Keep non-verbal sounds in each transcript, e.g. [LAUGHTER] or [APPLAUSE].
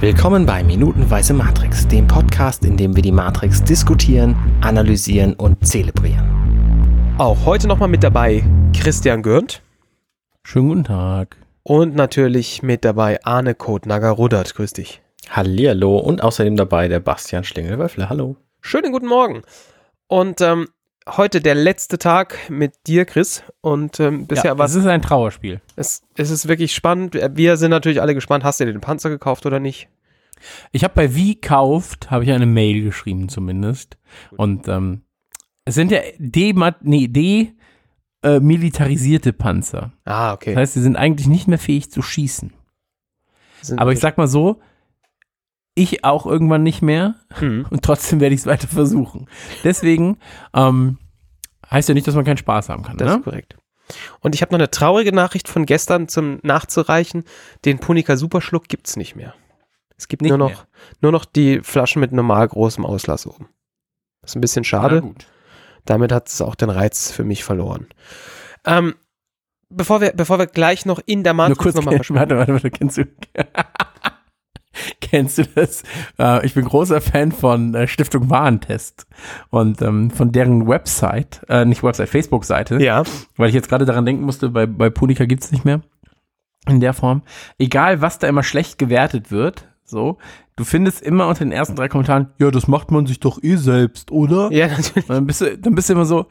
Willkommen bei Minutenweise Matrix, dem Podcast, in dem wir die Matrix diskutieren, analysieren und zelebrieren. Auch heute nochmal mit dabei Christian Gürnt. Schönen guten Tag. Und natürlich mit dabei Arne Kotnager-Rudert. Grüß dich. Hallihallo und außerdem dabei der Bastian Schlingelwöffle. Hallo. Schönen guten Morgen. Und ähm, heute der letzte Tag mit dir, Chris. Und ähm, bisher ja, war es ist ein Trauerspiel. Es, es ist wirklich spannend. Wir sind natürlich alle gespannt. Hast du dir den Panzer gekauft oder nicht? Ich habe bei Wie kauft, habe ich eine Mail geschrieben zumindest. Und ähm, es sind ja D, nee, D äh, militarisierte Panzer. Ah, okay. Das heißt, sie sind eigentlich nicht mehr fähig zu schießen. Sind Aber ich sag mal so, ich auch irgendwann nicht mehr Hm. und trotzdem werde ich es weiter versuchen. Deswegen ähm, heißt ja nicht, dass man keinen Spaß haben kann. Das Ne? ist korrekt. Und ich habe noch eine traurige Nachricht von gestern zum nachzureichen. Den Punika Superschluck gibt's nicht mehr. Es gibt Nicht nur noch, mehr. nur noch die Flaschen mit normal großem Auslass oben. Das ist ein bisschen schade. Damit hat es auch den Reiz für mich verloren. Ähm, bevor, wir, bevor wir gleich noch in der Matrix nochmal [LAUGHS] warte, warte, warte, kennst du, [LAUGHS] [LAUGHS] kennst du das? Äh, ich bin großer Fan von äh, Stiftung Warentest und ähm, von deren Website, äh, nicht Website, Facebook-Seite, Ja, weil ich jetzt gerade daran denken musste, bei, bei Punica gibt's nicht mehr in der Form. Egal, was da immer schlecht gewertet wird, so, du findest immer unter den ersten drei Kommentaren, ja, das macht man sich doch eh selbst, oder? ja, natürlich. Und dann bist du, dann bist du immer so,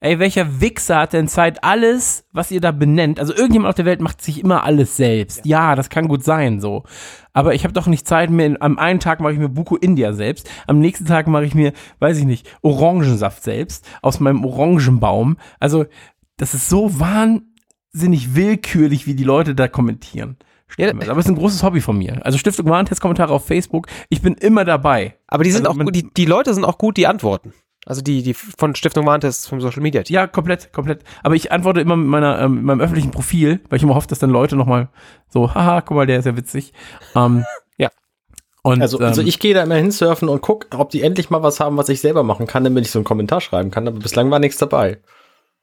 ey, welcher Wichser hat denn Zeit, alles, was ihr da benennt? Also irgendjemand auf der Welt macht sich immer alles selbst. Ja, das kann gut sein, so. Aber ich habe doch nicht Zeit mehr. Am einen Tag mache ich mir Buko India selbst. Am nächsten Tag mache ich mir, weiß ich nicht, Orangensaft selbst aus meinem Orangenbaum. Also, das ist so wahnsinnig willkürlich, wie die Leute da kommentieren. Ja, Aber es ist ein großes Hobby von mir. Also Stiftung Warentest-Kommentare auf Facebook. Ich bin immer dabei. Aber die sind Also auch gut, die, die Leute sind auch gut, die antworten. Also die, die von Stiftung Warentest vom Social Media Team. Ja, komplett, komplett. Aber ich antworte immer mit meiner, ähm, meinem öffentlichen Profil, weil ich immer hoffe, dass dann Leute nochmal so, haha, guck mal, der ist ja witzig. Ähm, [LAUGHS] Ja. Und, Also, also ähm, ich gehe da immer hinsurfen und guck, ob die endlich mal was haben, was ich selber machen kann, damit ich so einen Kommentar schreiben kann. Aber bislang war nichts dabei.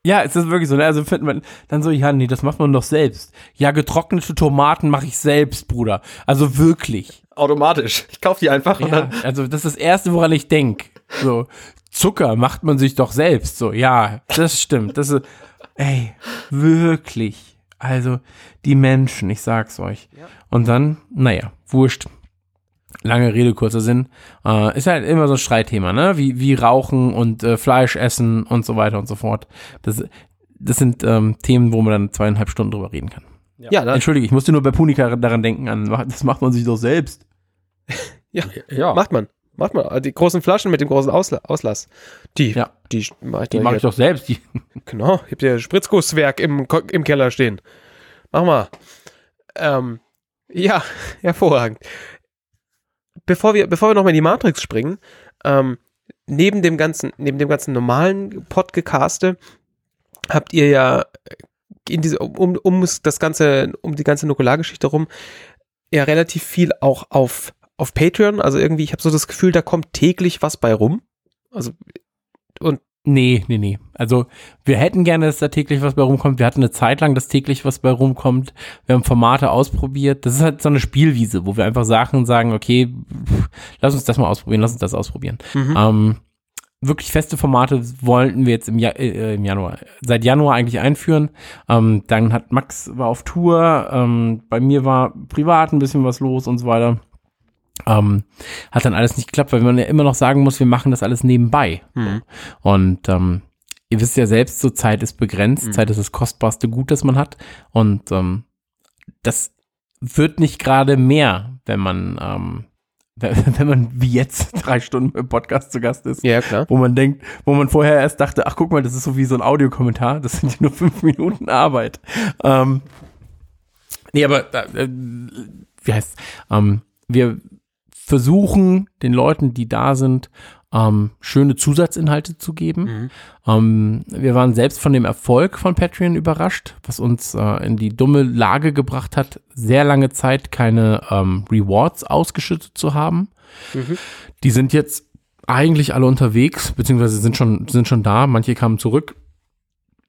ja, es ist wirklich so, ne? Also findet man dann so, ja, nee, das macht man doch selbst. Ja, getrocknete Tomaten mache ich selbst, Bruder. Also wirklich. Automatisch. Ich kaufe die einfach und Ja, dann. also das ist das Erste, woran ich denk. So, Zucker macht man sich doch selbst. So, ja, das stimmt. Das ist, ey, wirklich. Also, die Menschen, ich sag's euch. Und dann, naja, wurscht. Lange Rede, kurzer Sinn. Äh, ist halt immer so ein Streitthema, ne? Wie, wie Rauchen und äh, Fleisch essen und so weiter und so fort. Das, das sind ähm, Themen, wo man dann zweieinhalb Stunden drüber reden kann. Ja, da, Entschuldige, ich musste nur bei Punika daran denken, an, das macht man sich doch selbst. [LAUGHS] Ja. macht man. Macht man. Also Die großen Flaschen mit dem großen Ausla Auslass. Die, Ja. die mach ich Die mache ich doch selbst. Die, [LAUGHS] Genau, ich hab ja Spritzgusswerk im, im Keller stehen. Mach mal. Ähm, ja, [LAUGHS] hervorragend. Bevor wir, bevor wir nochmal in die Matrix springen, ähm, neben dem ganzen, neben dem ganzen normalen Podcaste habt ihr ja in diese, um, um das ganze, um die ganze Nukulargeschichte rum, ja relativ viel auch auf, auf Patreon. Also irgendwie, ich habe so das Gefühl, da kommt täglich was bei rum. Also, Nee, nee, nee. Also wir hätten gerne, dass da täglich was bei rumkommt. Wir hatten eine Zeit lang, dass täglich was bei rumkommt. Wir haben Formate ausprobiert. Das ist halt so eine Spielwiese, wo wir einfach Sachen sagen, okay, pff, lass uns das mal ausprobieren, lass uns das ausprobieren. mhm. Ähm, wirklich feste Formate wollten wir jetzt im, ja äh, im Januar, seit Januar eigentlich einführen. Ähm, dann hat Max war auf Tour, ähm, bei mir war privat ein bisschen was los und so weiter. Ähm, hat dann alles nicht geklappt, weil man ja immer noch sagen muss, wir machen das alles nebenbei. Mhm. Und ähm, ihr wisst ja selbst, so Zeit ist begrenzt. Mhm. Zeit ist das kostbarste Gut, das man hat. Und ähm, das wird nicht gerade mehr, wenn man, ähm, [LAUGHS] wenn man wie jetzt [LAUGHS] drei Stunden im Podcast zu Gast ist. ja, klar. Wo man denkt, wo man vorher erst dachte, ach guck mal, das ist so wie so ein Audiokommentar, das sind ja nur fünf Minuten Arbeit. Ähm, nee, aber äh, wie heißt ähm, wir versuchen den Leuten, die da sind, ähm, schöne Zusatzinhalte zu geben. Mhm. Ähm, wir waren selbst von dem Erfolg von Patreon überrascht, was uns äh, in die dumme Lage gebracht hat, sehr lange Zeit keine ähm, Rewards ausgeschüttet zu haben. Mhm. Die sind jetzt eigentlich alle unterwegs, beziehungsweise sind schon, sind schon da. Manche kamen zurück.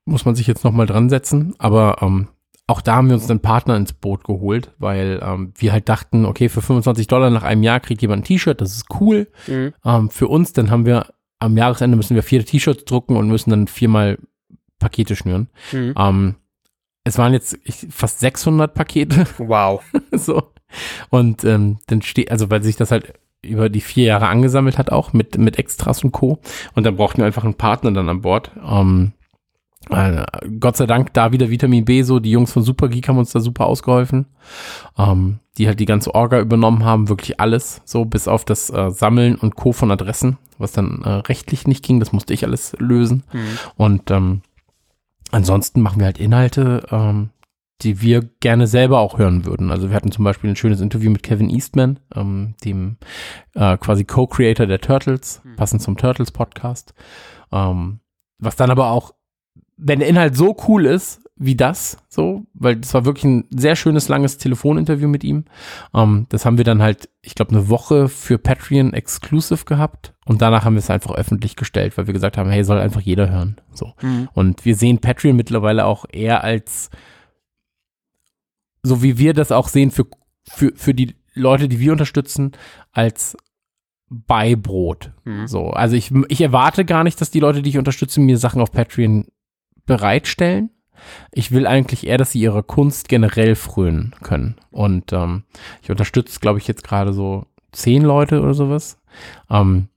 Muss man sich jetzt nochmal dran setzen. Aber ähm, auch da haben wir uns einen Partner ins Boot geholt, weil ähm, wir halt dachten, okay, für 25 Dollar nach einem Jahr kriegt jemand ein T-Shirt, das ist cool. Mhm. Ähm, für uns, dann haben wir am Jahresende müssen wir vier T-Shirts drucken und müssen dann viermal Pakete schnüren. Mhm. Ähm, es waren jetzt ich, fast 600 Pakete, [LAUGHS] Wow. so. Und ähm, dann steht, also weil sich das halt über die vier Jahre angesammelt hat, auch mit, mit Extras und Co. Und dann brauchten wir einfach einen Partner dann an Bord. Ähm, äh, Gott sei Dank da wieder Vitamin B, so die Jungs von Super Geek haben uns da super ausgeholfen. Ähm, die halt die ganze Orga übernommen haben, wirklich alles, so bis auf das äh, Sammeln und Co. von Adressen, was dann äh, rechtlich nicht ging, das musste ich alles lösen. Mhm. Und ähm, ansonsten machen wir halt Inhalte, ähm, die wir gerne selber auch hören würden. Also wir hatten zum Beispiel ein schönes Interview mit Kevin Eastman, ähm, dem äh, quasi Co-Creator der Turtles, Mhm. passend zum Turtles Podcast. Ähm, was dann aber auch, wenn der Inhalt so cool ist wie das, so, weil das war wirklich ein sehr schönes, langes Telefoninterview mit ihm. Ähm, das haben wir dann halt, ich glaube, eine Woche für Patreon exclusive gehabt und danach haben wir es einfach öffentlich gestellt, weil wir gesagt haben, hey, soll einfach jeder hören. So. Mhm. Und wir sehen Patreon mittlerweile auch eher als, so wie wir das auch sehen für, für, für die Leute, die wir unterstützen, als Beibrot. Mhm. So, also ich, ich erwarte gar nicht, dass die Leute, die ich unterstütze, mir Sachen auf Patreon bereitstellen. Ich will eigentlich eher, dass sie ihrer Kunst generell frönen können. Und ähm, ich unterstütze, glaube ich, jetzt gerade so zehn Leute oder sowas. Ähm,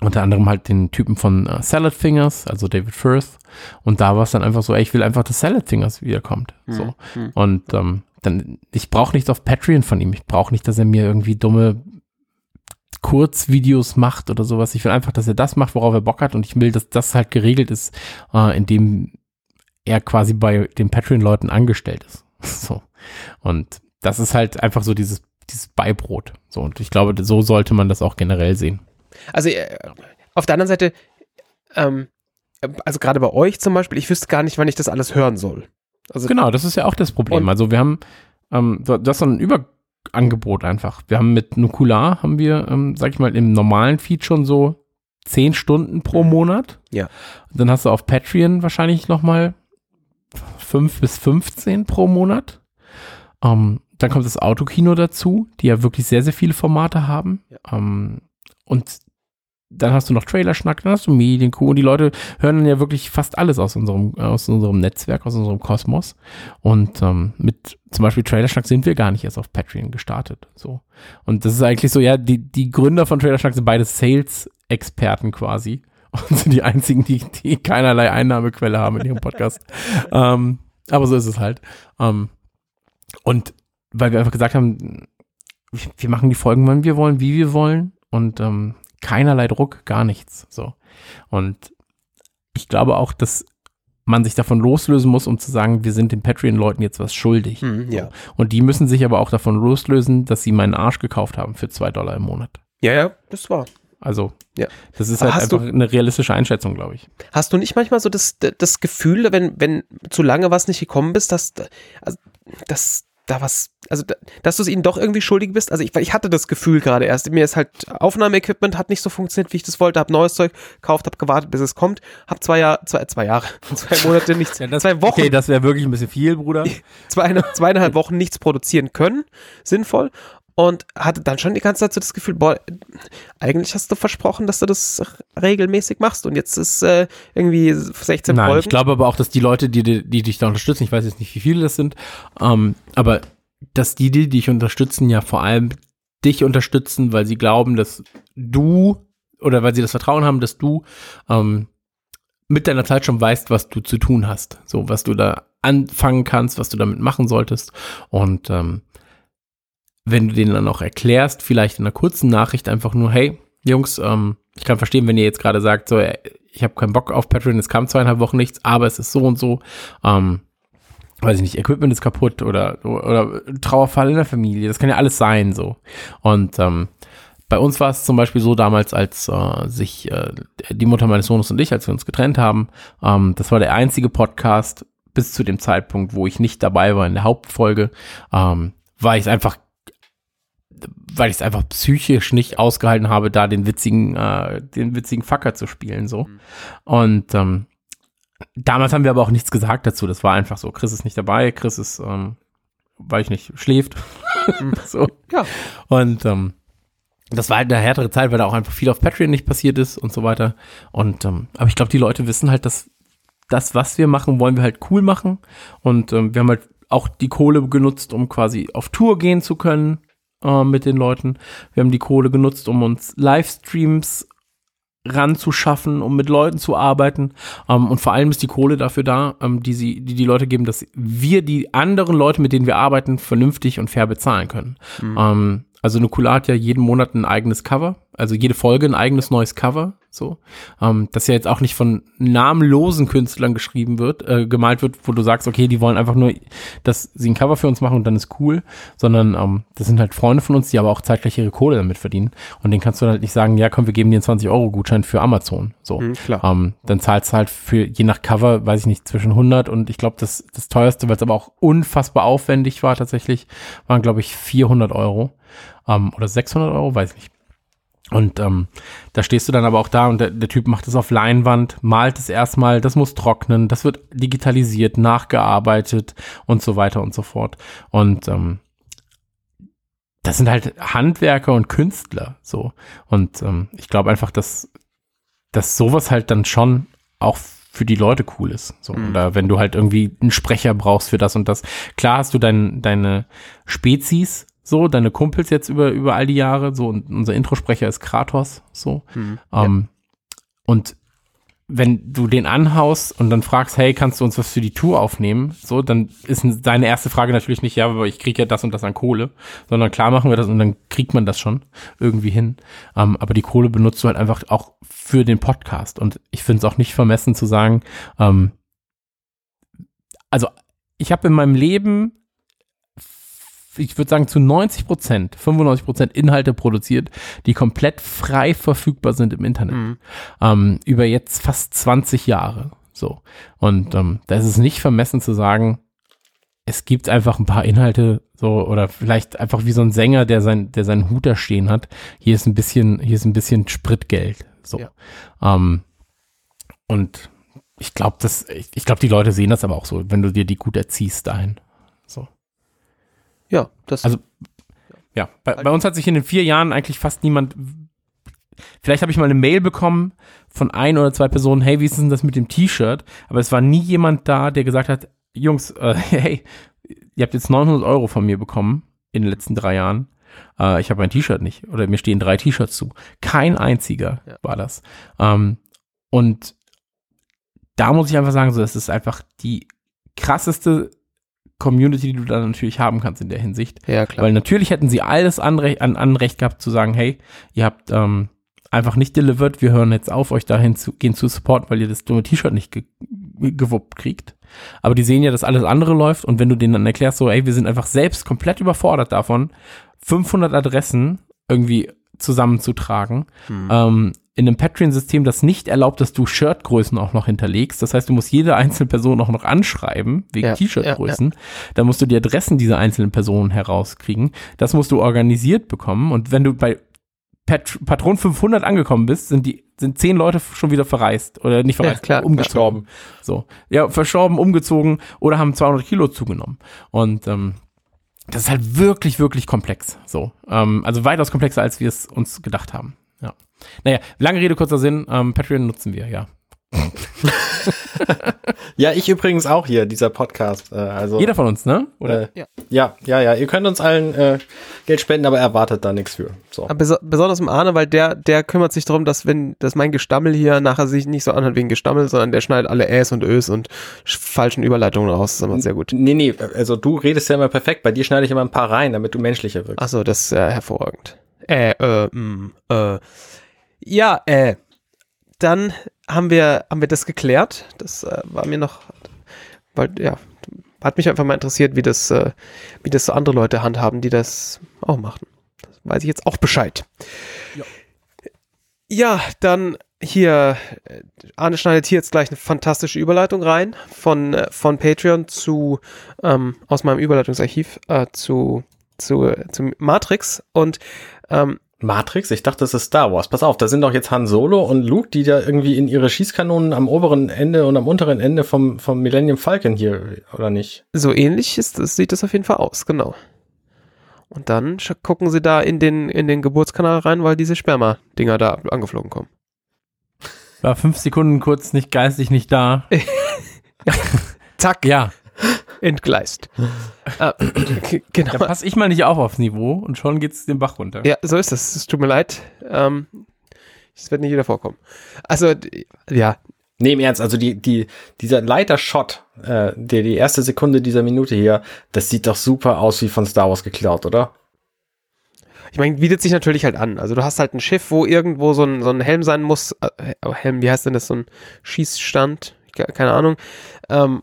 unter anderem halt den Typen von äh, Salad Fingers, also David Firth. Und da war es dann einfach so, ey, ich will einfach, dass Salad Fingers wiederkommt. So. Mhm. Und ähm, dann, ich brauche nichts auf Patreon von ihm. Ich brauche nicht, dass er mir irgendwie dumme Kurzvideos macht oder sowas. Ich will einfach, dass er das macht, worauf er Bock hat. Und ich will, dass das halt geregelt ist, äh, indem er quasi bei den Patreon-Leuten angestellt ist. [LAUGHS] So. Und das ist halt einfach so dieses, dieses Beibrot. So. Und ich glaube, so sollte man das auch generell sehen. Also äh, auf der anderen Seite, ähm, also gerade bei euch zum Beispiel, ich wüsste gar nicht, wann ich das alles hören soll. Also Genau, das ist ja auch das Problem. Also wir haben, ähm, du- das ist so ein Überangebot einfach. Wir haben mit Nukular, haben wir, ähm, sag ich mal, im normalen Feed schon so 10 Stunden pro Monat. Ja. Dann hast du auf Patreon wahrscheinlich nochmal 5 bis 15 pro Monat. Ähm, dann kommt das Autokino dazu, die ja wirklich sehr, sehr viele Formate haben. Ähm, und dann hast du noch Trailerschnack, dann hast du Medienkuh und die Leute hören dann ja wirklich fast alles aus unserem, aus unserem Netzwerk, aus unserem Kosmos. Und ähm, mit zum Beispiel Trailerschnack sind wir gar nicht erst auf Patreon gestartet. So. Und das ist eigentlich so, ja, die, die Gründer von Trailerschnack sind beide Sales-Experten quasi. [LAUGHS] Und sind die einzigen, die, die keinerlei Einnahmequelle haben in ihrem Podcast. [LAUGHS] ähm, aber so ist es halt. Ähm, und weil wir einfach gesagt haben, wir- wir machen die Folgen, wann wir wollen, wie wir wollen und ähm, keinerlei Druck, gar nichts. So. Und ich glaube auch, dass man sich davon loslösen muss, um zu sagen, wir sind den Patreon-Leuten jetzt was schuldig. Mhm, ja. Und die müssen sich aber auch davon loslösen, dass sie meinen Arsch gekauft haben für zwei Dollar im Monat. ja, ja, das war. Also, Ja. das ist halt hast du- einfach eine realistische Einschätzung, glaube ich. Hast du nicht manchmal so das, das Gefühl, wenn, wenn zu lange was nicht gekommen bist, dass, also, dass da was, also da- dass du es ihnen doch irgendwie schuldig bist? Also ich, ich hatte das Gefühl gerade erst. Mir ist halt Aufnahmeequipment hat nicht so funktioniert, wie ich das wollte, hab neues Zeug gekauft, hab gewartet, bis es kommt, hab zwei Jahre, zwei, zwei Jahre, [LAUGHS] zwei Monate nichts, zwei Wochen, Okay, das wäre wirklich ein bisschen viel, Bruder. [LAUGHS] zwei, zweieinhalb Wochen nichts produzieren können, sinnvoll. Und hatte dann schon die ganze Zeit so das Gefühl, boah, eigentlich hast du versprochen, dass du das regelmäßig machst und jetzt ist äh, irgendwie 16 Nein, Folgen. ich glaube aber auch, dass die Leute, die, die, die dich da unterstützen, ich weiß jetzt nicht, wie viele das sind, ähm, aber dass die, die dich unterstützen, ja vor allem dich unterstützen, weil sie glauben, dass du oder weil sie das Vertrauen haben, dass du ähm, mit deiner Zeit schon weißt, was du zu tun hast. So, was du da anfangen kannst, was du damit machen solltest. Und ähm, wenn du denen dann auch erklärst, vielleicht in einer kurzen Nachricht einfach nur, hey, Jungs, ähm, ich kann verstehen, wenn ihr jetzt gerade sagt, so, äh, ich habe keinen Bock auf Patreon, es kam zweieinhalb Wochen nichts, aber es ist so und so, ähm, weiß ich nicht, Equipment ist kaputt oder, oder Trauerfall in der Familie, das kann ja alles sein, so. Und ähm, bei uns war es zum Beispiel so damals, als äh, sich äh, die Mutter meines Sohnes und ich, als wir uns getrennt haben, ähm, das war der einzige Podcast bis zu dem Zeitpunkt, wo ich nicht dabei war in der Hauptfolge, ähm, weil ich einfach weil ich es einfach psychisch nicht ausgehalten habe, da den witzigen, äh, den witzigen Fucker zu spielen, so. Und ähm, damals haben wir aber auch nichts gesagt dazu. Das war einfach so. Chris ist nicht dabei. Chris ist, ähm, weiß ich nicht, schläft. [LAUGHS] so. Ja. Und ähm, das war halt eine härtere Zeit, weil da auch einfach viel auf Patreon nicht passiert ist und so weiter. Und ähm, aber ich glaube, die Leute wissen halt, dass das, was wir machen, wollen wir halt cool machen. Und ähm, wir haben halt auch die Kohle genutzt, um quasi auf Tour gehen zu können äh, mit den Leuten. Wir haben die Kohle genutzt, um uns Livestreams ranzuschaffen, um mit Leuten zu arbeiten. Ähm, und vor allem ist die Kohle dafür da, ähm, die sie, die die Leute geben, dass wir die anderen Leute, mit denen wir arbeiten, vernünftig und fair bezahlen können. Ähm, also Nukular hat ja jeden Monat ein eigenes Cover, also jede Folge ein eigenes neues Cover, so. Ähm, das ja jetzt auch nicht von namenlosen Künstlern geschrieben wird, äh, gemalt wird, wo du sagst, okay, die wollen einfach nur, dass sie ein Cover für uns machen und dann ist cool, sondern ähm, das sind halt Freunde von uns, die aber auch zeitgleich ihre Kohle damit verdienen. Und den kannst du halt nicht sagen, ja komm, wir geben dir einen 20-Euro-Gutschein für Amazon. So. Mhm, klar. Ähm, dann zahlst du halt für, je nach Cover, weiß ich nicht, zwischen 100 und ich glaube, das, das teuerste, weil es aber auch unfassbar aufwendig war tatsächlich, waren glaube ich 400 Euro ähm, oder 600 Euro, weiß ich nicht. Und ähm, da stehst du dann aber auch da und der, der Typ macht es auf Leinwand, malt es erstmal, das muss trocknen, das wird digitalisiert, nachgearbeitet und so weiter und so fort. Und ähm, das sind halt Handwerker und Künstler so. Und ähm, ich glaube einfach, dass, dass sowas halt dann schon auch für die Leute cool ist. So. Mhm. Oder wenn du halt irgendwie einen Sprecher brauchst für das und das. Klar hast du dein, deine Spezies, so, deine Kumpels jetzt über, über all die Jahre, so, und unser Introsprecher ist Kratos, so. Mhm. Ähm, Und wenn du den anhaust und dann fragst, hey, kannst du uns was für die Tour aufnehmen? So, dann ist deine erste Frage natürlich nicht, ja, aber ich kriege ja das und das an Kohle, sondern klar machen wir das und dann kriegt man das schon irgendwie hin. Ähm, aber die Kohle benutzt du halt einfach auch für den Podcast. Und ich finde es auch nicht vermessen zu sagen, ähm, also ich habe in meinem Leben ich würde sagen, zu 90 Prozent, 95 Prozent Inhalte produziert, die komplett frei verfügbar sind im Internet. Mhm. Ähm, über jetzt fast 20 Jahre. So. Und ähm, da ist es nicht vermessen zu sagen, es gibt einfach ein paar Inhalte, so, oder vielleicht einfach wie so ein Sänger, der sein, der seinen Hut da stehen hat. Hier ist ein bisschen, hier ist ein bisschen Spritgeld. So. Ja. Ähm, und ich glaube, das, ich, ich glaube, die Leute sehen das aber auch so, wenn du dir die gut erziehst dahin. Ja, das Also, Ja, bei, bei uns hat sich in den vier Jahren eigentlich fast niemand. Vielleicht habe ich mal eine Mail bekommen von ein oder zwei Personen, hey, wie ist denn das mit dem T-Shirt? Aber es war nie jemand da, der gesagt hat, Jungs, äh, [LAUGHS] hey, ihr habt jetzt 900 Euro von mir bekommen in den letzten drei Jahren. Äh, ich habe ein T-Shirt nicht oder mir stehen drei T-Shirts zu. Kein einziger Ja. war das. Ähm, und da muss ich einfach sagen, so, das ist einfach die krasseste Community, die du da natürlich haben kannst in der Hinsicht. ja klar. Weil natürlich hätten sie alles Anrecht, an Anrecht gehabt zu sagen, hey, ihr habt ähm, einfach nicht delivered, wir hören jetzt auf, euch dahin zu gehen zu supporten, weil ihr das dumme T-Shirt nicht ge gewuppt kriegt. Aber die sehen ja, dass alles andere läuft und wenn du denen dann erklärst, so, ey, wir sind einfach selbst komplett überfordert davon, 500 Adressen irgendwie zusammenzutragen, Hm. ähm, in einem Patreon-System, das nicht erlaubt, dass du Shirtgrößen auch noch hinterlegst. Das heißt, du musst jede einzelne Person auch noch anschreiben, wegen Ja, T-Shirt-Größen. Da musst du die Adressen dieser einzelnen Personen herauskriegen. Das musst du organisiert bekommen. Und wenn du bei Pat Patron 500 angekommen bist, sind die sind zehn Leute schon wieder verreist oder nicht verreist, klar, umgestorben. So, ja, verschorben, umgezogen oder haben 200 Kilo zugenommen. Und ähm, das ist halt wirklich, wirklich komplex. So, ähm, also weitaus komplexer, als wir es uns gedacht haben. Ja. Naja, lange Rede, kurzer Sinn. Ähm, Patreon nutzen wir, ja. [LAUGHS] [LAUGHS] Ja, ich übrigens auch hier, dieser Podcast. Äh, also, Jeder von uns, ne? Oder? äh, Ja. ja. ja, ja, Ihr könnt uns allen äh, Geld spenden, aber erwartet da nichts für. So. Aber beso besonders im Arne, weil der, der kümmert sich darum, dass wenn, dass mein Gestammel hier nachher sich nicht so anhört wegen Gestammel, sondern der schneidet alle Äs und Ös und sch- falschen Überleitungen raus. Das ist immer sehr gut. Nee, nee, also du redest ja immer perfekt. Bei dir schneide ich immer ein paar rein, damit du menschlicher wirkst. Achso, das ist äh, hervorragend. Äh, äh, mh, äh. Ja, äh. Dann haben wir, haben wir das geklärt. Das äh, war mir noch, weil, ja, hat mich einfach mal interessiert, wie das, äh, wie das so andere Leute handhaben, die das auch machen. Das weiß ich jetzt auch Bescheid. Ja. Ja, dann hier, äh, Arne schneidet hier jetzt gleich eine fantastische Überleitung rein von, äh, von Patreon zu, ähm, aus meinem Überleitungsarchiv äh, zu, zu, äh, zu Matrix und ähm, Matrix? Ich dachte, das ist Star Wars. Pass auf, da sind doch jetzt Han Solo und Luke, die da irgendwie in ihre Schießkanonen am oberen Ende und am unteren Ende vom, vom Millennium Falcon hier, oder nicht? So ähnlich ist, sieht das auf jeden Fall aus, genau. Und dann gucken sie da in den, in den Geburtskanal rein, weil diese Sperma-Dinger da angeflogen kommen. War fünf Sekunden kurz nicht geistig nicht da. [LAUGHS] [LAUGHS] Zack, Ja, entgleist. ah, genau. da passe ich mal nicht auf aufs Niveau und schon geht's den Bach runter. Ja, so ist das. Es tut mir leid. Ähm, das wird nicht wieder vorkommen. Also, ja, Nee, im Ernst, also die, die, dieser Leiter-Shot, äh, der die erste Sekunde dieser Minute hier, das sieht doch super aus wie von Star Wars geklaut, oder? ich meine, bietet sich natürlich halt an. Also du hast halt ein Schiff, wo irgendwo so ein, so ein Helm sein muss. Äh, Helm, wie heißt denn das? So ein Schießstand? Ke- Keine Ahnung. Ähm,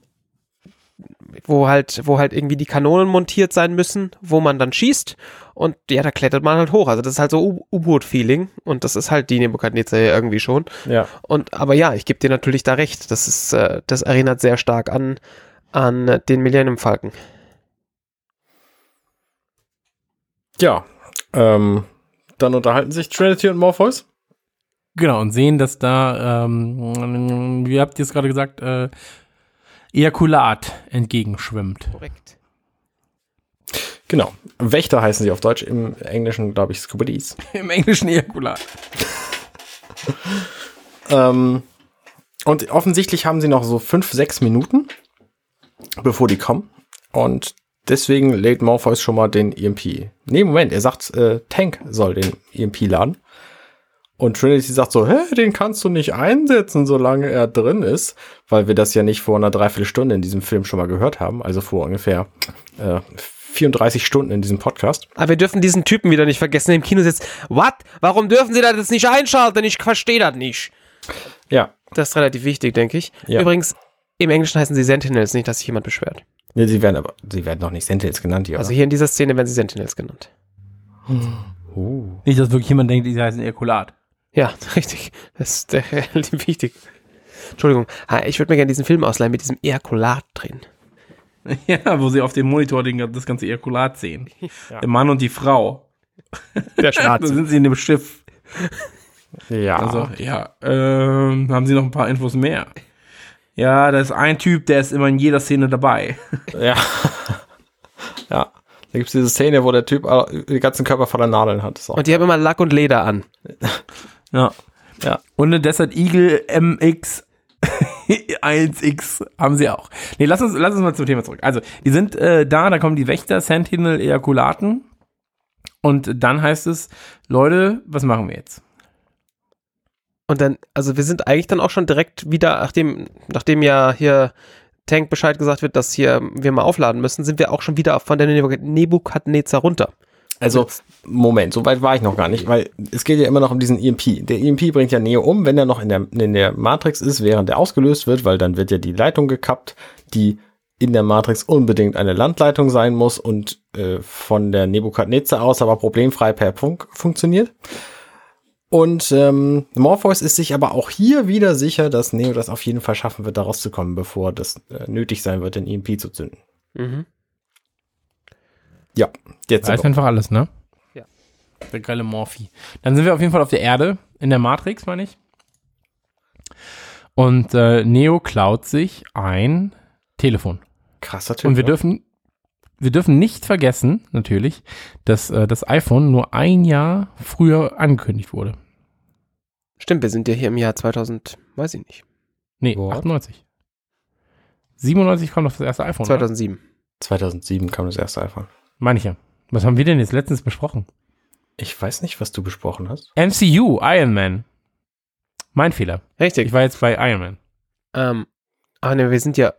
wo halt, wo halt irgendwie die Kanonen montiert sein müssen, wo man dann schießt. Und ja, da klettert man halt hoch. Also das ist halt so U-Boot-Feeling. Und das ist halt die Nebukadnezar ja irgendwie schon. Ja. Und aber ja, ich gebe dir natürlich da recht. Das ist, äh, das erinnert sehr stark an, an den Millennium Falcon. Ja. Ähm, dann unterhalten sich Trinity und Morpheus. Genau, und sehen, dass da, ähm, wie habt ihr es gerade gesagt, äh, Ejakulat entgegenschwimmt. Korrekt. Genau. Wächter heißen sie auf Deutsch, im Englischen, glaube ich, Scubidies. [LAUGHS] Im Englischen Ejakulat. Ähm, und offensichtlich haben sie noch so fünf, sechs Minuten, bevor die kommen. Und deswegen lädt Morpheus schon mal den EMP. Nee, Moment, er sagt, äh, Tank soll den EMP laden. Und Trinity sagt so, hä, den kannst du nicht einsetzen, solange er drin ist, weil wir das ja nicht vor einer Dreiviertelstunde in diesem Film schon mal gehört haben, also vor ungefähr äh, 34 Stunden in diesem Podcast. Aber wir dürfen diesen Typen wieder nicht vergessen, der im Kino sitzt. What? Warum dürfen sie das jetzt nicht einschalten? Ich verstehe das nicht. Ja, Das ist relativ wichtig, denke ich. Ja. Übrigens, im Englischen heißen sie Sentinels, nicht, dass sich jemand beschwert. nee, sie werden aber, sie werden noch nicht Sentinels genannt hier. Also hier in dieser Szene werden sie Sentinels genannt. uh. Nicht, dass wirklich jemand denkt, die heißen Ejakulat. Ja, [LAUGHS] richtig. Das ist äh, [LAUGHS] wichtig. Entschuldigung, Ah, ich würde mir gerne diesen Film ausleihen mit diesem Ejakulat drin. [LAUGHS] Ja, wo sie auf dem Monitor den, das ganze Ejakulat sehen. Der Mann und die Frau. Der Da sind sie in dem Schiff. Ja. Also, ja, ähm, haben sie noch ein paar Infos mehr? Ja, da ist ein Typ, der ist immer in jeder Szene dabei. Ja. ja. Da gibt es diese Szene, wo der Typ den ganzen Körper voller Nadeln hat. So. Und die haben immer Lack und Leder an. Ja. Ja. Und eine Desert Eagle MX 1X [LAUGHS] haben sie auch. Nee, lass uns, lass uns mal zum Thema zurück. Also, die sind äh, da, da kommen die Wächter, Sentinel, Ejakulaten. Und dann heißt es, Leute, was machen wir jetzt? Und dann, also wir sind eigentlich dann auch schon direkt wieder, nachdem, nachdem ja hier Tank Bescheid gesagt wird, dass hier wir mal aufladen müssen, sind wir auch schon wieder von der Nebuk- Nebukadnezar runter. Also, Moment, so weit war ich noch gar nicht, weil es geht ja immer noch um diesen EMP. Der EMP bringt ja Neo um, wenn er noch in der, in der Matrix ist, während er ausgelöst wird, weil dann wird ja die Leitung gekappt, die in der Matrix unbedingt eine Landleitung sein muss und äh, von der Nebukadnezar aus aber problemfrei per Funk funktioniert. Und ähm, Morpheus ist sich aber auch hier wieder sicher, dass Neo das auf jeden Fall schaffen wird, da rauszukommen, bevor das äh, nötig sein wird, den EMP zu zünden. Mhm. Ja, jetzt Weiß aber. einfach alles, ne? Ja. Der grelle Morphi. Dann sind wir auf jeden Fall auf der Erde, in der Matrix, meine ich. Und äh, Neo klaut sich ein Telefon. krasser Typ. Und wir ne? dürfen, wir dürfen nicht vergessen, natürlich, dass äh, das iPhone nur ein Jahr früher angekündigt wurde. Stimmt, wir sind ja hier im Jahr 2000, weiß ich nicht, Nee, What? 98. 97 kommt noch das erste iPhone. oder? 2007. 2007 kam das erste iPhone. Meine ich ja. Was haben wir denn jetzt letztens besprochen? Ich weiß nicht, was du besprochen hast. MCU, Iron Man. Mein Fehler. Richtig. Ich war jetzt bei Iron Man. Ähm, aber ne, wir sind ja,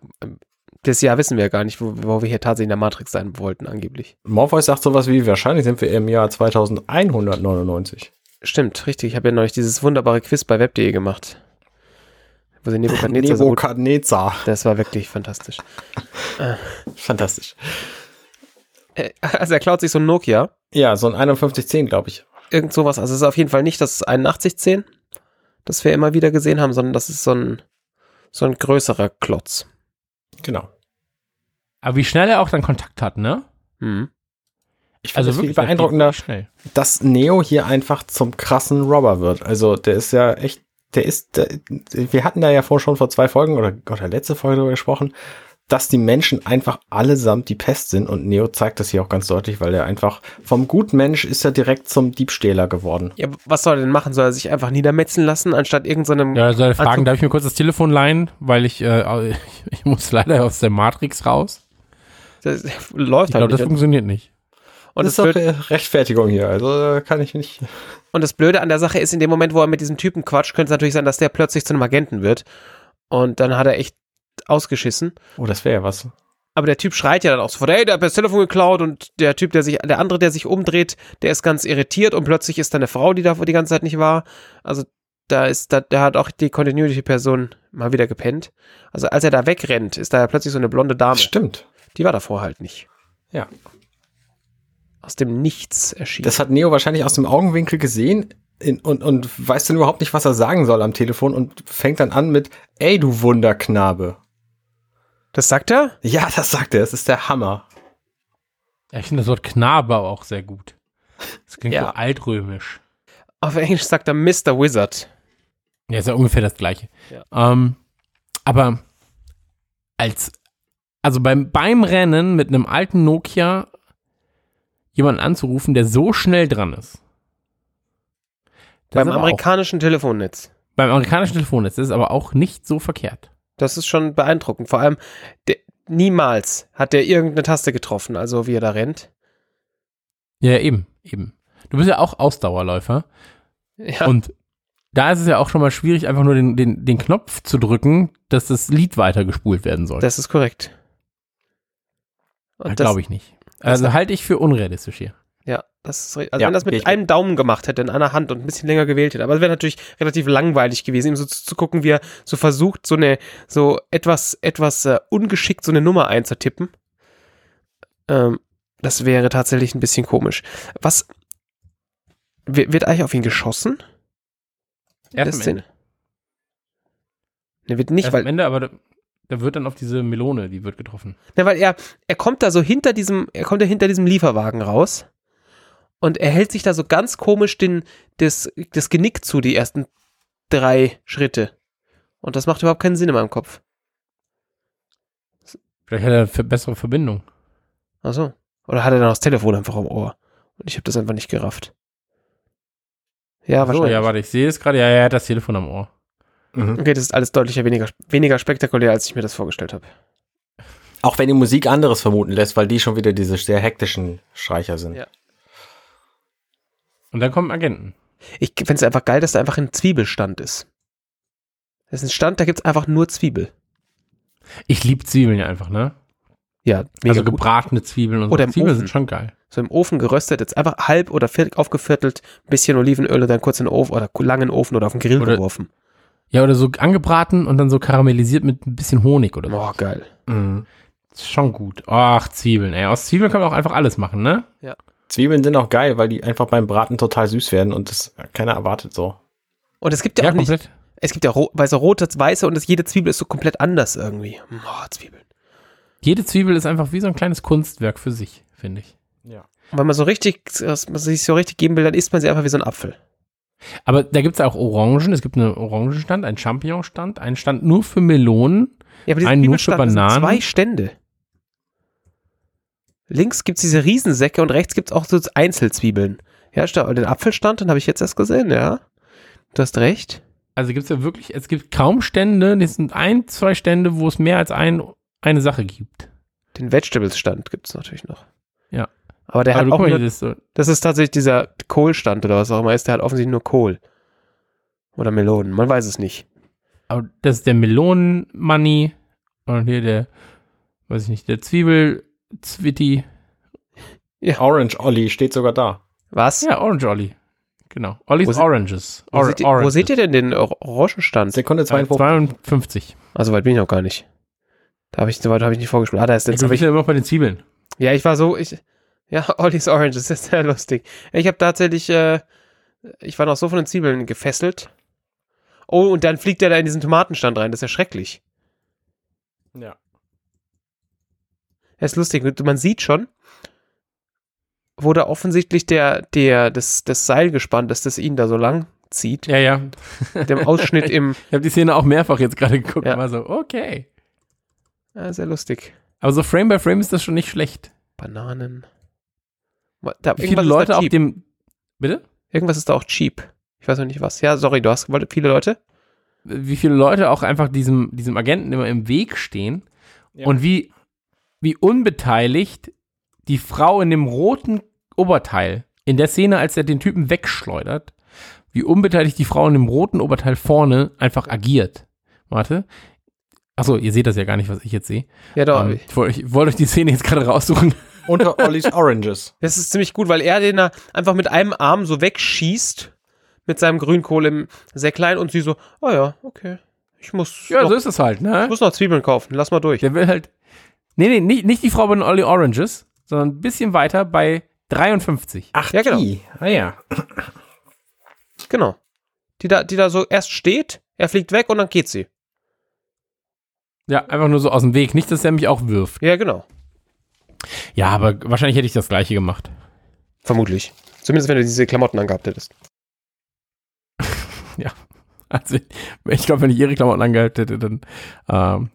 das Jahr wissen wir ja gar nicht, wo, wo wir hier tatsächlich in der Matrix sein wollten, angeblich. Morpheus sagt sowas wie, wahrscheinlich sind wir im Jahr 2199. Stimmt, richtig. Ich habe ja neulich dieses wunderbare Quiz bei web.de gemacht. Wo sie Nebukadnezar so gut, Nebukadnezar. das war wirklich fantastisch. [LAUGHS] Fantastisch. [LAUGHS] Also er klaut sich so ein Nokia, Ja, so ein 5110, glaube ich. irgend sowas. Also es ist auf jeden Fall nicht das 8110, das wir immer wieder gesehen haben, sondern das ist so ein, so ein größerer Klotz. Genau. Aber wie schnell er auch dann Kontakt hat, ne? Mhm. Ich Also finde es viel wirklich beeindruckender, schnell. dass Neo hier einfach zum krassen Robber wird. Also der ist ja echt, der ist, der, wir hatten da ja vor schon vor zwei Folgen oder, oder letzte Folge darüber gesprochen, dass die Menschen einfach allesamt die Pest sind und Neo zeigt das hier auch ganz deutlich, weil er einfach vom Gutmensch ist er direkt zum Diebstähler geworden. Ja, was soll er denn machen? Soll er sich einfach niedermetzeln lassen, anstatt irgendeinem. Ja, soll er fragen, Also- darf ich mir kurz das Telefon leihen, weil ich, äh, [LAUGHS] ich muss leider aus der Matrix raus. Das läuft Ich halt glaube, das nicht. funktioniert nicht. Und das das, ist doch Blöde, äh, Rechtfertigung hier, also äh, kann ich nicht. und das Blöde an der Sache ist, in dem Moment, wo er mit diesem Typen quatscht, könnte es natürlich sein, dass der plötzlich zu einem Agenten wird. Und dann hat er echt ausgeschissen. Oh, das wäre ja was. Aber der Typ schreit ja dann auch sofort, hey, der hat das Telefon geklaut und der Typ, der sich, der andere, der sich umdreht, der ist ganz irritiert und plötzlich ist da eine Frau, die da die ganze Zeit nicht war. Also da ist, da, da hat auch die Continuity-Person mal wieder gepennt. Also als er da wegrennt, ist da ja plötzlich so eine blonde Dame. Stimmt. Die war davor halt nicht. Ja. Aus dem Nichts erschienen. Das hat Neo wahrscheinlich aus dem Augenwinkel gesehen in, und, und weiß dann überhaupt nicht, was er sagen soll am Telefon und fängt dann an mit, ey, du Wunderknabe. Das sagt er? Ja, das sagt er, es ist der Hammer. Ja, ich finde das Wort Knabe auch sehr gut. Das klingt Ja. so altrömisch. Auf Englisch sagt er Mr. Wizard. Ja, ist ja ungefähr das Gleiche. Ja. Ähm, aber als, also beim, beim Rennen mit einem alten Nokia jemanden anzurufen, der so schnell dran ist. Das Beim ist aber auch, amerikanischen Telefonnetz. beim amerikanischen Telefonnetz ist es aber auch nicht so verkehrt. Das ist schon beeindruckend. Vor allem, der, niemals hat der irgendeine Taste getroffen, also wie er da rennt. Ja, eben, eben. Du bist ja auch Ausdauerläufer Ja. und da ist es ja auch schon mal schwierig, einfach nur den, den, den Knopf zu drücken, dass das Lied weitergespult werden soll. Das ist korrekt. Glaube ich nicht. Also halte ich für unrealistisch hier. Ja, das ist richtig. Also Ja, wenn das mit einem Daumen gemacht hätte, in einer Hand und ein bisschen länger gewählt hätte. Aber es wäre natürlich relativ langweilig gewesen, ihm so zu, zu gucken, wie er so versucht, so eine, so etwas, etwas äh, ungeschickt so eine Nummer einzutippen. Ähm, das wäre tatsächlich ein bisschen komisch. Was wird, eigentlich auf ihn geschossen? Erst am Szene? Ende. Ne, wird nicht, Erst weil, am Ende, aber da, da wird dann auf diese Melone, die wird getroffen. Ne, weil er, er kommt da so hinter diesem, er kommt da hinter diesem Lieferwagen raus und er hält sich da so ganz komisch den, das, das Genick zu, die ersten drei Schritte. Und das macht überhaupt keinen Sinn in meinem Kopf. Vielleicht hat er eine bessere Verbindung. Achso. Oder hat er dann das Telefon einfach am Ohr? Und ich habe das einfach nicht gerafft. Ja, so, wahrscheinlich. ja, warte, ich sehe es gerade. Ja, er hat das Telefon am Ohr. Mhm. okay, das ist alles deutlich weniger, weniger spektakulär, als ich mir das vorgestellt habe. Auch wenn die Musik anderes vermuten lässt, weil die schon wieder diese sehr hektischen Streicher sind. Ja. Und dann kommen Agenten. Ich finde es einfach geil, dass da einfach ein Zwiebelstand ist. Das ist ein Stand, da gibt's einfach nur Zwiebel. Ich liebe Zwiebeln ja einfach, ne? Ja, also gut. gebratene Zwiebeln und Oder so. Zwiebeln Ofen. sind schon geil. so im Ofen geröstet, jetzt einfach halb oder viertel aufgeviertelt, bisschen Olivenöl und dann kurz in den Ofen oder lang in den Ofen oder auf den Grill Oder- geworfen. Ja, oder so angebraten und dann so karamellisiert mit ein bisschen Honig oder so. Oh, geil. Mhm. Ist schon gut. Ach, Zwiebeln, ey. Aus Zwiebeln kann man auch einfach alles machen, ne? Zwiebeln sind auch geil, weil die einfach beim Braten total süß werden und das keiner erwartet so. Und es gibt ja, auch nicht, komplett. es gibt ja ro weiße, rote, weiße und das, jede Zwiebel ist so komplett anders irgendwie. Oh, Zwiebeln. Jede Zwiebel ist einfach wie so ein kleines Kunstwerk für sich, finde ich. Ja. Und wenn man so richtig, was man sich so richtig geben will, dann isst man sie einfach wie so ein Apfel. Aber da gibt es auch Orangen. Es gibt einen Orangenstand, einen Champignonstand, einen Stand nur für Melonen. Ja, aber diese Ein nur für Bananen. zwei Stände. Links gibt's diese Riesensäcke und rechts gibt's auch so Einzelzwiebeln. Ja, den Apfelstand, den habe ich jetzt erst gesehen, ja. Du hast recht. Also gibt es ja wirklich, es gibt kaum Stände, es sind ein, zwei Stände, wo es mehr als ein, eine Sache gibt. Den Vegetables-Stand gibt's natürlich noch. Ja. Aber der Aber hat auch nur, das ist so, das ist tatsächlich dieser Kohlstand oder was auch immer ist, der hat offensichtlich nur Kohl. Oder Melonen, man weiß es nicht. aber das ist der Melonen-Money und hier der, weiß ich nicht, der Zwiebel-Zwitti. Orange Olli steht sogar da. Was? Ja, Orange Olli. Genau. Olli's Wo Oranges. wo, Or seht ihr, wo seht ihr denn den Or- Orangenstand? Sekunde 52. 52. Also weit bin ich noch gar nicht. Da habe ich, so weit habe ich nicht vorgespielt. Ah, da ist Ja, jetzt ich, ja immer noch bei den Zwiebeln. Ja, ich war so, ich, [LAUGHS] ja, Ollie's Orange, das ist sehr lustig. Ich habe tatsächlich, äh, ich war noch so von den Zwiebeln gefesselt. Oh, und dann fliegt er da in diesen Tomatenstand rein, das ist ja schrecklich. Ja. Das ist lustig, man sieht schon, wo da offensichtlich der, der, das, das Seil gespannt ist, das ihn da so lang zieht. Ja, ja. Mit dem Ausschnitt [LAUGHS] im, Ich habe die Szene auch mehrfach jetzt gerade geguckt Ja. war so, okay. ja, sehr lustig. Aber so Frame by Frame ist das schon nicht schlecht. Bananen. Da, Wie viele irgendwas Leute ist da auf dem. Bitte? Irgendwas ist da auch cheap. Ich weiß noch nicht was. Ja, sorry, du hast gewollt, viele Leute? Wie viele Leute auch einfach diesem, diesem Agenten immer im Weg stehen Ja. und wie, wie unbeteiligt die Frau in dem roten Oberteil, in der Szene, als er den Typen wegschleudert, wie unbeteiligt die Frau in dem roten Oberteil vorne einfach agiert. Warte. Achso, ihr seht das ja gar nicht, was ich jetzt sehe. Ja, doch. Ähm, ich wollte ich wollte euch die Szene jetzt gerade raussuchen. Unter Ollies [LAUGHS] Oranges. Das ist ziemlich gut, weil er den da einfach mit einem Arm so wegschießt mit seinem Grünkohl im sehr klein und sie so, oh ja, okay. Ich muss, Ja, noch, so ist es halt, ne? ich muss noch Zwiebeln kaufen. Lass mal durch. Der will halt. Nee, nee, nicht, nicht die Frau bei den Ollie Oranges, sondern ein bisschen weiter bei 53. Ach, Ja, genau. die. Ah ja. Genau. Die da, die da so erst steht, er fliegt weg und dann geht sie. Ja, einfach nur so aus dem Weg. Nicht, dass er mich auch wirft. Ja, genau. Ja, aber wahrscheinlich hätte ich das gleiche gemacht. Vermutlich. Zumindest wenn du diese Klamotten angehabt hättest. [LAUGHS] Also, ich glaube, wenn ich ihre Klamotten angehalten hätte, dann ähm,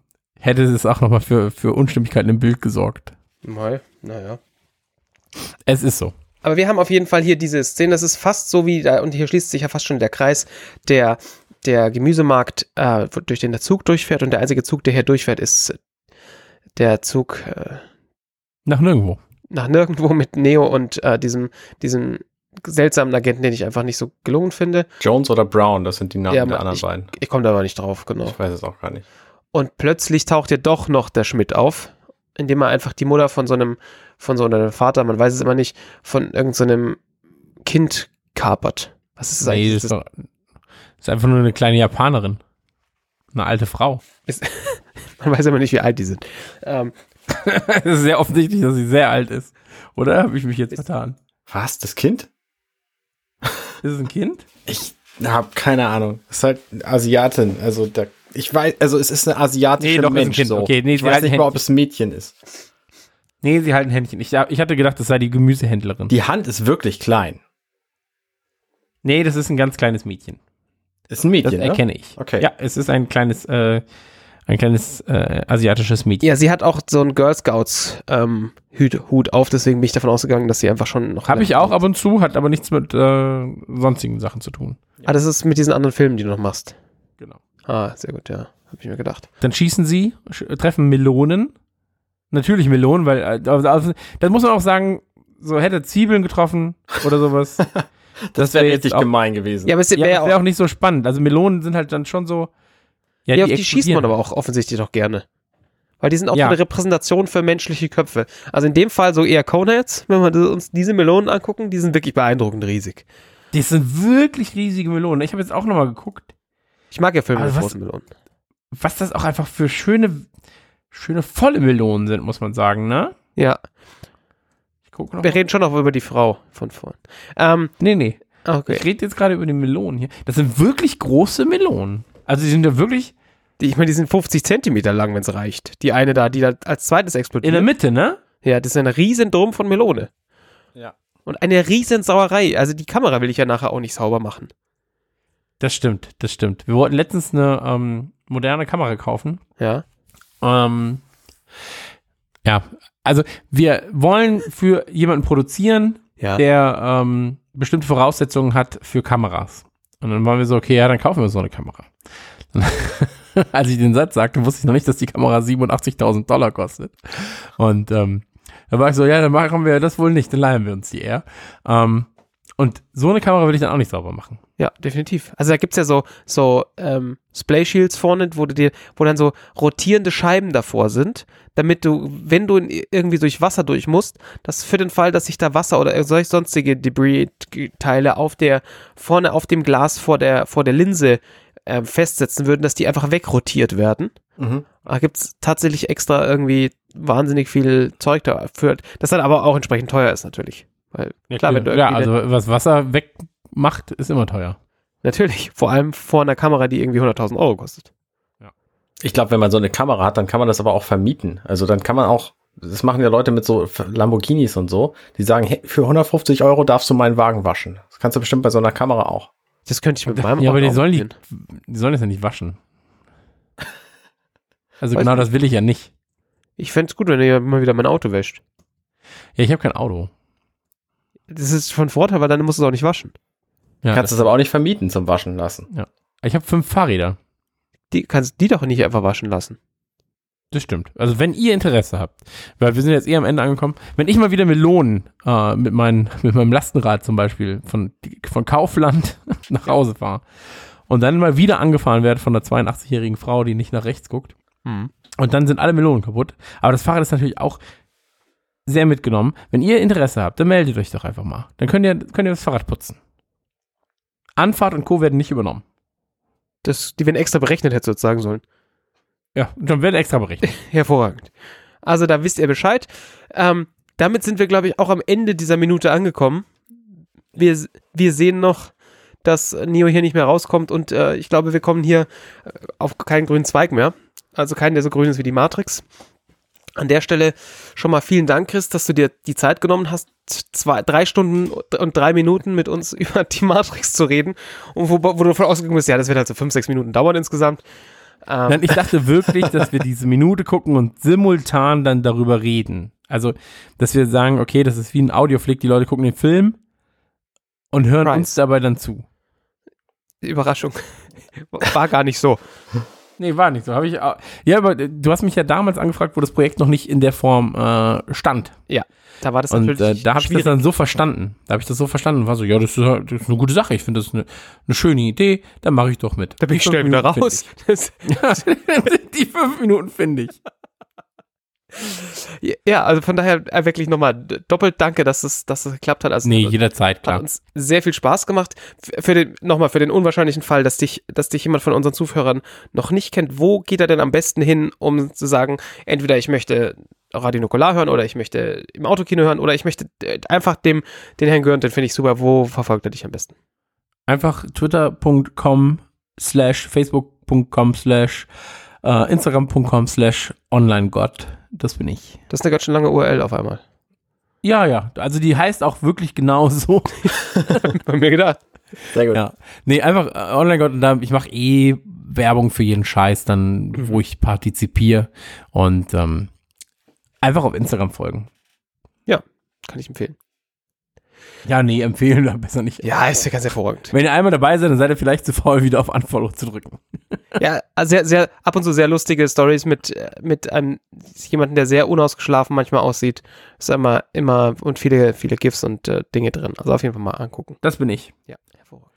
hätte es auch nochmal für, für Unstimmigkeiten im Bild gesorgt. Mal, naja. Es ist so. Aber wir haben auf jeden Fall hier diese Szene, das ist fast so wie, da, und hier schließt sich ja fast schon der Kreis, der, der Gemüsemarkt, äh, durch den der Zug durchfährt und der einzige Zug, der hier durchfährt, ist der Zug äh, Nach nirgendwo. nach nirgendwo mit Neo und äh, diesem, diesem seltsamen Agenten, den ich einfach nicht so gelungen finde. Jones oder Brown, das sind die Namen Ja, der anderen ich- beiden. Ich komme da aber nicht drauf, genau. Ich weiß es auch gar nicht. Und plötzlich taucht ja doch noch der Schmidt auf, indem er einfach die Mutter von so einem, von so einem Vater, man weiß es immer nicht, von irgendeinem Kind kapert. Was ist das Nee, eigentlich? das ist, doch, das ist einfach nur eine kleine Japanerin. Eine alte Frau. [LAUGHS] [LAUGHS] man weiß immer nicht, wie alt die sind. Ähm, Es ist sehr offensichtlich, dass sie sehr alt ist. Oder habe ich mich jetzt vertan? Was? Das Kind? Ist es ein Kind? Ich habe keine Ahnung. Es ist halt eine Asiatin. Also da, ich weiß, also es ist eine asiatische Nee, doch, ist ein Mensch Kind. so. Okay, nee, ich weiß nicht mal, ob es ein Mädchen ist. Nee, sie halten Händchen. Ich, ich hatte gedacht, das sei die Gemüsehändlerin. Die Hand ist wirklich klein. nee, das ist ein ganz kleines Mädchen. Ist ein Das Mädchen, ne? erkenne ich. Okay. Ja, es ist ein kleines, äh, ein kleines äh, asiatisches Mädchen. ja, sie hat auch so einen Girl Scouts ähm, Hut, Hut auf, deswegen bin ich davon ausgegangen, dass sie einfach schon noch. Habe ich auch ab und zu, hat aber nichts mit äh, sonstigen Sachen zu tun. Ah, das ist mit diesen anderen Filmen, die du noch machst. Genau. Ah, sehr gut, ja. Habe ich mir gedacht. Dann schießen sie, sch- treffen Melonen. Natürlich Melonen, weil äh, also, also, dann muss man auch sagen, so hätte Zwiebeln getroffen oder sowas. [LAUGHS] Das wäre wär richtig auch, gemein gewesen. Ja, aber es Ja, wäre das ja wäre auch, auch nicht so spannend. Also Melonen sind halt dann schon so. ja, auf die schießt man aber auch offensichtlich doch gerne. Weil die sind auch Ja. so eine Repräsentation für menschliche Köpfe. Also in dem Fall so eher Coneheads, wenn wir uns diese Melonen angucken, die sind wirklich beeindruckend riesig. Das sind wirklich riesige Melonen. Ich habe jetzt auch nochmal geguckt, Ich mag ja Filme Aber mit was- großen Melonen. was das auch einfach für schöne, schöne volle Melonen sind, muss man sagen, ne? Ja, Ich gucke noch. wir reden schon noch über die Frau von vorn. Ähm, Nee, nee. okay. Ich rede jetzt gerade über die Melonen hier. Das sind wirklich große Melonen. Also die sind ja wirklich Die, ich meine, die sind 50 Zentimeter lang, wenn es reicht. Die eine da, die da als zweites in explodiert. der Mitte, ne? Ja, das ist ein riesen Drum von Melone. Ja. Und eine riesen Sauerei. Also die Kamera will ich ja nachher auch nicht sauber machen. Das stimmt, das stimmt. Wir wollten letztens eine ähm, moderne Kamera kaufen. Ja. Ähm, ja, also wir wollen für jemanden produzieren, Ja. der ähm, bestimmte Voraussetzungen hat für Kameras. Und dann waren wir so, okay, ja, dann kaufen wir so eine Kamera. [LAUGHS] Als ich den Satz sagte, wusste ich noch nicht, dass die Kamera 87.000 Dollar kostet. Und ähm, da war ich so, ja, dann machen wir das wohl nicht, dann leihen wir uns die eher. Ähm, und so eine Kamera würde ich dann auch nicht sauber machen. Ja, definitiv. Also da gibt's ja so, so ähm, Splay Shields vorne, wo du dir, wo dann so rotierende Scheiben davor sind, damit du, wenn du in, irgendwie durch Wasser durch musst, dass für den Fall, dass sich da Wasser oder solch sonstige Debris-Teile auf der, vorne auf dem Glas vor der, vor der Linse ähm, festsetzen würden, dass die einfach wegrotiert werden. Mhm. Da gibt's tatsächlich extra irgendwie wahnsinnig viel Zeug dafür, das dann aber auch entsprechend teuer ist natürlich. Weil, klar, wenn du ja, also was Wasser wegmacht, ist immer teuer. Natürlich, vor allem vor einer Kamera, die irgendwie 100.000 Euro kostet. Ich glaube, wenn man so eine Kamera hat, dann kann man das aber auch vermieten. Also dann kann man auch das machen ja Leute mit so Lamborghinis und so, die sagen, hey, für 150 Euro darfst du meinen Wagen waschen. Das kannst du bestimmt bei so einer Kamera auch. Das könnte ich mit meinem Ja, aber die auch sollen, die, die sollen das ja nicht waschen. [LAUGHS] Also Weiß genau nicht. das will ich ja nicht. Ich fände es gut, wenn ihr immer wieder mein Auto wäscht. Ja, ich habe kein Auto. Das ist von Vorteil, weil dann musst du es auch nicht waschen. Ja, kannst das, es aber auch nicht vermieten zum Waschen lassen. ich habe fünf Fahrräder. Die kannst die doch nicht einfach waschen lassen. Das stimmt. Also wenn ihr Interesse habt, weil wir sind jetzt eh am Ende angekommen, wenn ich mal wieder Melonen äh, mit, mein, [LAUGHS] mit meinem Lastenrad zum Beispiel von, von Kaufland [LAUGHS] nach Hause fahre und dann mal wieder angefahren werde von einer 82-jährigen Frau, die nicht nach rechts guckt Hm. und dann sind alle Melonen kaputt. Aber das Fahrrad ist natürlich auch sehr mitgenommen. Wenn ihr Interesse habt, dann meldet euch doch einfach mal. Dann könnt ihr, könnt ihr das Fahrrad putzen. Anfahrt und Co. werden nicht übernommen. Das, die werden extra berechnet, hätte sozusagen sollen. Ja, dann werden extra berechnet. [LAUGHS] Hervorragend. Also da wisst ihr Bescheid. Ähm, damit sind wir, glaube ich, auch am Ende dieser Minute angekommen. Wir, wir sehen noch, dass Neo hier nicht mehr rauskommt und äh, ich glaube, wir kommen hier äh, auf keinen grünen Zweig mehr. Also keinen, der so grün ist wie die Matrix. An der Stelle schon mal vielen Dank, Chris, dass du dir die Zeit genommen hast, zwei, drei Stunden und drei Minuten mit uns [LAUGHS] über die Matrix zu reden und wo, wo du davon ausgegangen bist, ja, das wird halt so fünf, sechs Minuten dauern insgesamt. Ähm, Nein, ich dachte wirklich, dass wir diese Minute gucken und simultan dann darüber reden. Also, dass wir sagen, okay, das ist wie ein Audioflick, die Leute gucken den Film und hören Right. uns dabei dann zu. Überraschung. [LAUGHS] War gar nicht so. Nee, war nicht so. Hab ich auch, ja, aber du hast mich ja damals angefragt, wo das Projekt noch nicht in der Form äh, stand. Da war das Und natürlich äh, da habe ich das dann so verstanden. Da habe ich das so verstanden und war so, ja, das ist, das ist eine gute Sache. Ich finde das eine, eine schöne Idee. Dann mache ich doch mit. da bin ich schnell wieder raus. Das. [LAUGHS] Die fünf Minuten finde ich. Ja, also von daher äh, wirklich nochmal doppelt danke, dass es, dass es geklappt hat. Also Nee, hat jederzeit, klar. uns sehr viel Spaß gemacht. Für den, nochmal für den unwahrscheinlichen Fall, dass dich, dass dich jemand von unseren Zuhörern noch nicht kennt, wo geht er denn am besten hin, um zu sagen, entweder ich möchte Radio Nukular hören oder ich möchte im Autokino hören oder ich möchte äh, einfach dem, den Herrn Görnt, den finde ich super. Wo verfolgt er dich am besten? einfach twitter.com slash facebook.com slash äh, instagram.com slash onlinegott. Das bin ich. Das ist eine ganz schön lange URL auf einmal. Ja, ja. Also die heißt auch wirklich genau [LAUGHS] so. Bei mir gedacht. Sehr gut. ja. Nee, einfach äh, da, ich mache eh Werbung für jeden Scheiß, dann, wo ich partizipiere. Und ähm, einfach auf Instagram folgen. Kann ich empfehlen. Ja, nee, empfehlen wir besser nicht. Ja, ist ja ganz hervorragend. Wenn ihr einmal dabei seid, dann seid ihr vielleicht zu faul, wieder auf Unfollow zu drücken. [LAUGHS] Ja, also sehr, sehr, ab und zu sehr lustige Stories mit, äh, mit einem, jemanden, der sehr unausgeschlafen manchmal aussieht. Ist immer, immer, und viele, viele GIFs und äh, Dinge drin. Also auf jeden Fall mal angucken. Das bin ich. Ja, hervorragend.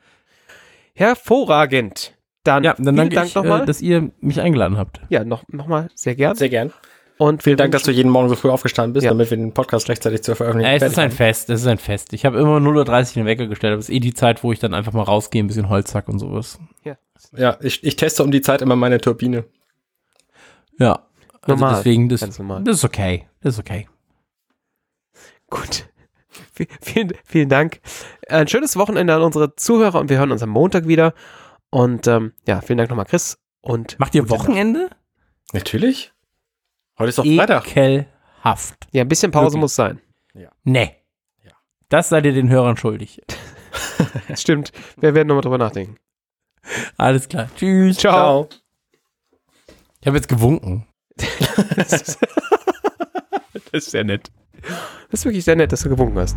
Hervorragend. Dann, Ja, dann vielen danke Dank ich, nochmal. äh, dass ihr mich eingeladen habt. ja, noch, nochmal sehr gern. Sehr gern. Und Vielen Dank, dass du jeden Morgen so früh aufgestanden bist, Ja. damit wir den Podcast rechtzeitig zur Veröffentlichung Ja, es ist ein fertig Fest, es ist ein Fest. Ich habe immer 0.30 Uhr den Wecker gestellt, aber es ist eh die Zeit, wo ich dann einfach mal rausgehe, ein bisschen Holz hack und sowas. haben. Ja, ich, ich teste um die Zeit immer meine Turbine. Ja. Also Normal, deswegen, das, ganz normal. das ist okay. Das ist okay. Gut. [LAUGHS] Vielen, vielen Dank. Ein schönes Wochenende an unsere Zuhörer und wir hören uns am Montag wieder. Und ähm, ja, vielen Dank nochmal, Chris. Und Macht ihr gute Nacht. Wochenende? Natürlich. Heute ist doch Freitag. Ekelhaft. Ja, ein bisschen Pause Wirklich. muss sein. Nee. Ja. Das seid ihr den Hörern schuldig. [LAUGHS] Stimmt. Wir werden nochmal drüber nachdenken. Alles klar. Tschüss. Ciao. Ich habe jetzt gewunken. Das [LAUGHS] ist, das ist sehr nett. Das ist wirklich sehr nett, dass du gewunken hast.